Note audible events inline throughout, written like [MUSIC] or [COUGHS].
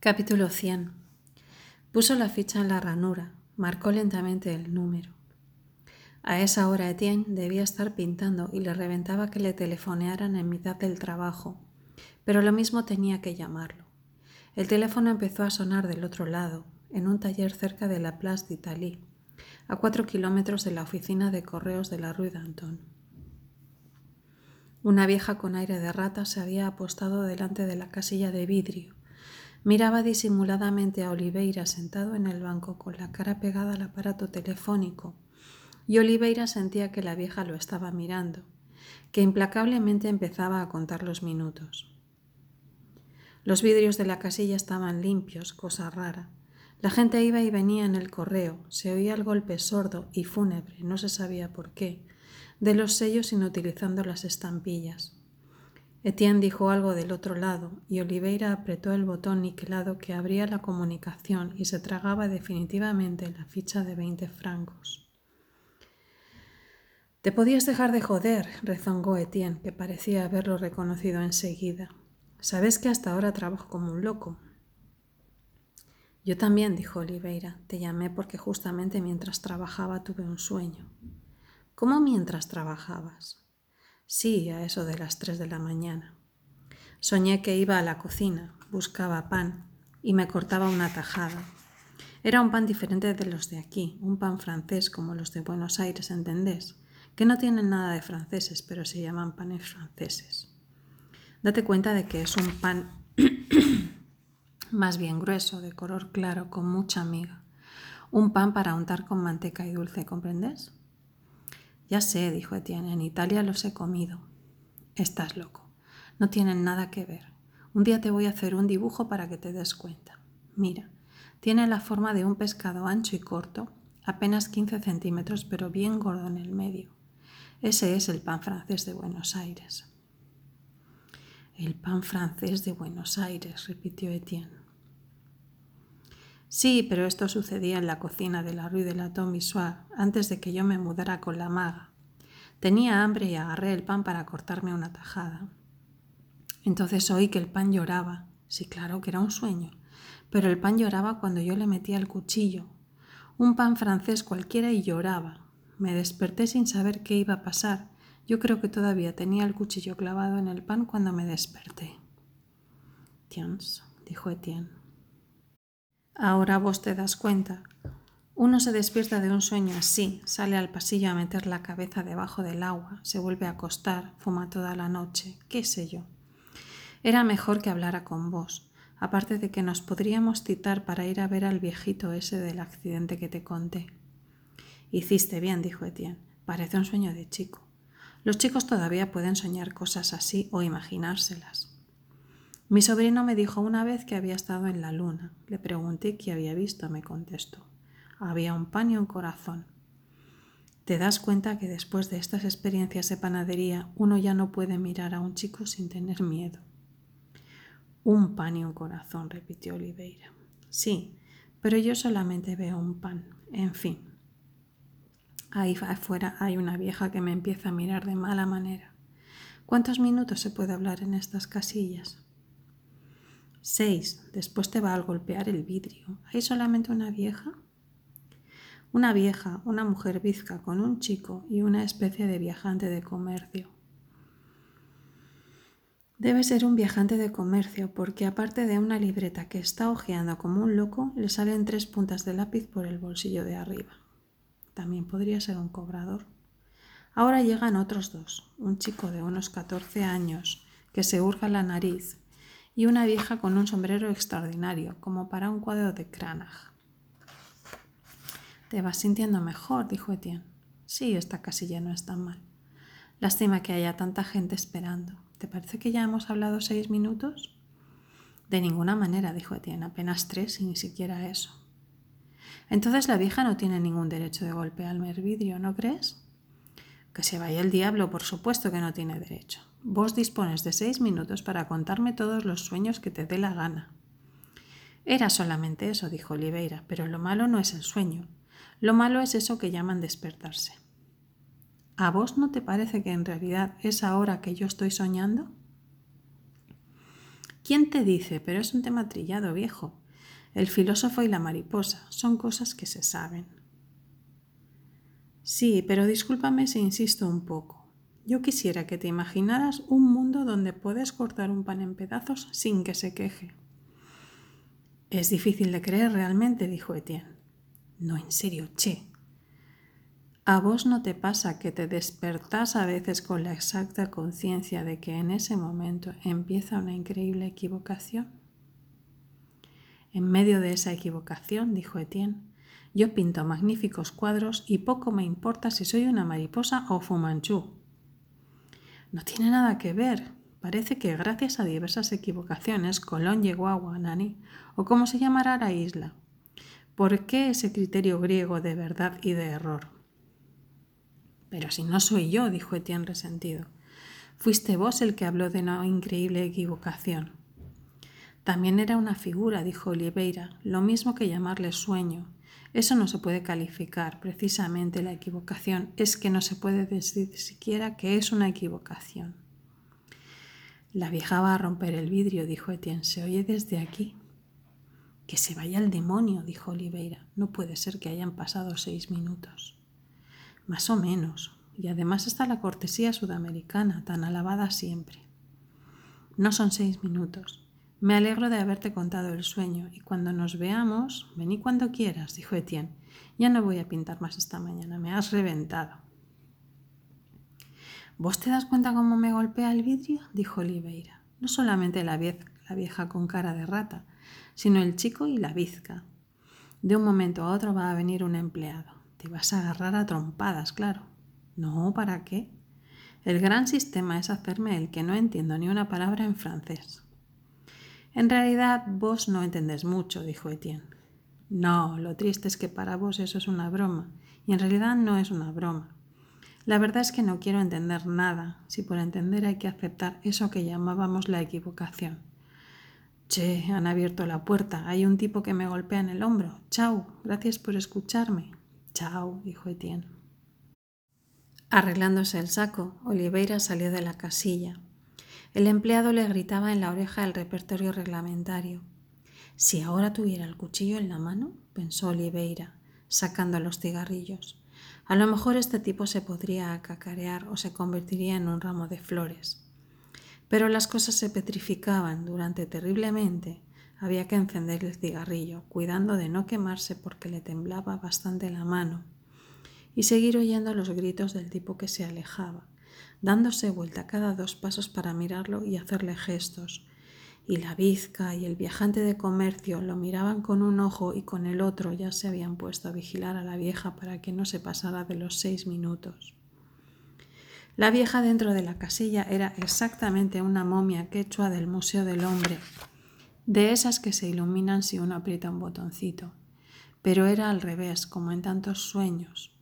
Capítulo 100. Puso la ficha en la ranura, marcó lentamente el número. A esa hora Etienne debía estar pintando y le reventaba que le telefonearan en mitad del trabajo, pero lo mismo tenía que llamarlo. El teléfono empezó a sonar del otro lado, en un taller cerca de la Place d'Italie, a cuatro kilómetros de la oficina de correos de la Rue d'Anton. Una vieja con aire de rata se había apostado delante de la casilla de vidrio Miraba disimuladamente a Oliveira sentado en el banco con la cara pegada al aparato telefónico, y Oliveira sentía que la vieja lo estaba mirando, que implacablemente empezaba a contar los minutos. Los vidrios de la casilla estaban limpios, cosa rara. La gente iba y venía en el correo, se oía el golpe sordo y fúnebre, no se sabía por qué, de los sellos inutilizando las estampillas. Etienne dijo algo del otro lado y Oliveira apretó el botón niquelado que abría la comunicación y se tragaba definitivamente la ficha de veinte francos. Te podías dejar de joder, rezongó Etienne, que parecía haberlo reconocido enseguida. Sabes que hasta ahora trabajo como un loco. Yo también, dijo Oliveira. Te llamé porque justamente mientras trabajaba tuve un sueño. ¿Cómo mientras trabajabas? Sí, a eso de las tres de la mañana. Soñé que iba a la cocina, buscaba pan y me cortaba una tajada. Era un pan diferente de los de aquí, un pan francés como los de Buenos Aires, ¿entendés? Que no tienen nada de franceses, pero se llaman panes franceses. Date cuenta de que es un pan [COUGHS] más bien grueso, de color claro, con mucha miga. Un pan para untar con manteca y dulce, ¿comprendes? Ya sé, dijo Etienne, en Italia los he comido. Estás loco. No tienen nada que ver. Un día te voy a hacer un dibujo para que te des cuenta. Mira, tiene la forma de un pescado ancho y corto, apenas 15 centímetros, pero bien gordo en el medio. Ese es el pan francés de Buenos Aires. El pan francés de Buenos Aires, repitió Etienne. Sí, pero esto sucedía en la cocina de la Rue de la Tomissoire antes de que yo me mudara con la maga. Tenía hambre y agarré el pan para cortarme una tajada. Entonces oí que el pan lloraba. Sí, claro que era un sueño. Pero el pan lloraba cuando yo le metía el cuchillo. Un pan francés cualquiera y lloraba. Me desperté sin saber qué iba a pasar. Yo creo que todavía tenía el cuchillo clavado en el pan cuando me desperté. Tiens, dijo Etienne. Ahora vos te das cuenta. Uno se despierta de un sueño así, sale al pasillo a meter la cabeza debajo del agua, se vuelve a acostar, fuma toda la noche, qué sé yo. Era mejor que hablara con vos, aparte de que nos podríamos citar para ir a ver al viejito ese del accidente que te conté. Hiciste bien, dijo Etienne. Parece un sueño de chico. Los chicos todavía pueden soñar cosas así o imaginárselas. Mi sobrino me dijo una vez que había estado en la luna. Le pregunté qué había visto, me contestó. Había un pan y un corazón. Te das cuenta que después de estas experiencias de panadería uno ya no puede mirar a un chico sin tener miedo. Un pan y un corazón, repitió Oliveira. Sí, pero yo solamente veo un pan. En fin. Ahí afuera hay una vieja que me empieza a mirar de mala manera. ¿Cuántos minutos se puede hablar en estas casillas? Seis. Después te va a golpear el vidrio. ¿Hay solamente una vieja? Una vieja, una mujer bizca con un chico y una especie de viajante de comercio. Debe ser un viajante de comercio porque aparte de una libreta que está hojeando como un loco, le salen tres puntas de lápiz por el bolsillo de arriba. También podría ser un cobrador. Ahora llegan otros dos, un chico de unos 14 años que se hurga la nariz y una vieja con un sombrero extraordinario, como para un cuadro de Cranach. Te vas sintiendo mejor, dijo Etienne. Sí, esta casilla no está mal. Lástima que haya tanta gente esperando. ¿Te parece que ya hemos hablado seis minutos? De ninguna manera, dijo Etienne, apenas tres y ni siquiera eso. Entonces la vieja no tiene ningún derecho de golpearme el vidrio, ¿no crees? Que se vaya el diablo, por supuesto que no tiene derecho. Vos dispones de seis minutos para contarme todos los sueños que te dé la gana. Era solamente eso, dijo Oliveira, pero lo malo no es el sueño. Lo malo es eso que llaman despertarse. ¿A vos no te parece que en realidad es ahora que yo estoy soñando? ¿Quién te dice? Pero es un tema trillado, viejo. El filósofo y la mariposa son cosas que se saben. Sí, pero discúlpame si insisto un poco. Yo quisiera que te imaginaras un mundo donde puedes cortar un pan en pedazos sin que se queje. Es difícil de creer realmente, dijo Etienne. No, en serio, che. ¿A vos no te pasa que te despertás a veces con la exacta conciencia de que en ese momento empieza una increíble equivocación? En medio de esa equivocación, dijo Etienne, yo pinto magníficos cuadros y poco me importa si soy una mariposa o fumanchú. No tiene nada que ver. Parece que gracias a diversas equivocaciones Colón llegó a Guanani, o como se llamará la isla. ¿Por qué ese criterio griego de verdad y de error? Pero si no soy yo, dijo Etienne resentido. Fuiste vos el que habló de una increíble equivocación. También era una figura, dijo Oliveira, lo mismo que llamarle sueño. Eso no se puede calificar. Precisamente la equivocación es que no se puede decir siquiera que es una equivocación. La vieja va a romper el vidrio, dijo Etienne. ¿Se oye desde aquí? Que se vaya al demonio, dijo Oliveira. No puede ser que hayan pasado seis minutos. Más o menos. Y además está la cortesía sudamericana, tan alabada siempre. No son seis minutos. Me alegro de haberte contado el sueño y cuando nos veamos, vení cuando quieras, dijo Etienne. Ya no voy a pintar más esta mañana, me has reventado. ¿Vos te das cuenta cómo me golpea el vidrio? dijo Oliveira. No solamente la vieja, la vieja con cara de rata, sino el chico y la bizca. De un momento a otro va a venir un empleado. Te vas a agarrar a trompadas, claro. No, ¿para qué? El gran sistema es hacerme el que no entiendo ni una palabra en francés. En realidad vos no entendés mucho, dijo Etienne. No, lo triste es que para vos eso es una broma, y en realidad no es una broma. La verdad es que no quiero entender nada, si por entender hay que aceptar eso que llamábamos la equivocación. Che, han abierto la puerta, hay un tipo que me golpea en el hombro. Chao, gracias por escucharme. Chao, dijo Etienne. Arreglándose el saco, Oliveira salió de la casilla. El empleado le gritaba en la oreja el repertorio reglamentario. Si ahora tuviera el cuchillo en la mano, pensó Oliveira, sacando los cigarrillos, a lo mejor este tipo se podría acacarear o se convertiría en un ramo de flores. Pero las cosas se petrificaban durante terriblemente había que encender el cigarrillo, cuidando de no quemarse porque le temblaba bastante la mano, y seguir oyendo los gritos del tipo que se alejaba, dándose vuelta cada dos pasos para mirarlo y hacerle gestos. Y la bizca y el viajante de comercio lo miraban con un ojo y con el otro ya se habían puesto a vigilar a la vieja para que no se pasara de los seis minutos. La vieja dentro de la casilla era exactamente una momia quechua del Museo del Hombre, de esas que se iluminan si uno aprieta un botoncito. Pero era al revés, como en tantos sueños.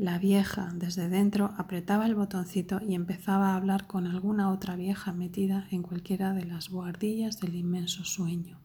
La vieja desde dentro apretaba el botoncito y empezaba a hablar con alguna otra vieja metida en cualquiera de las buhardillas del inmenso sueño.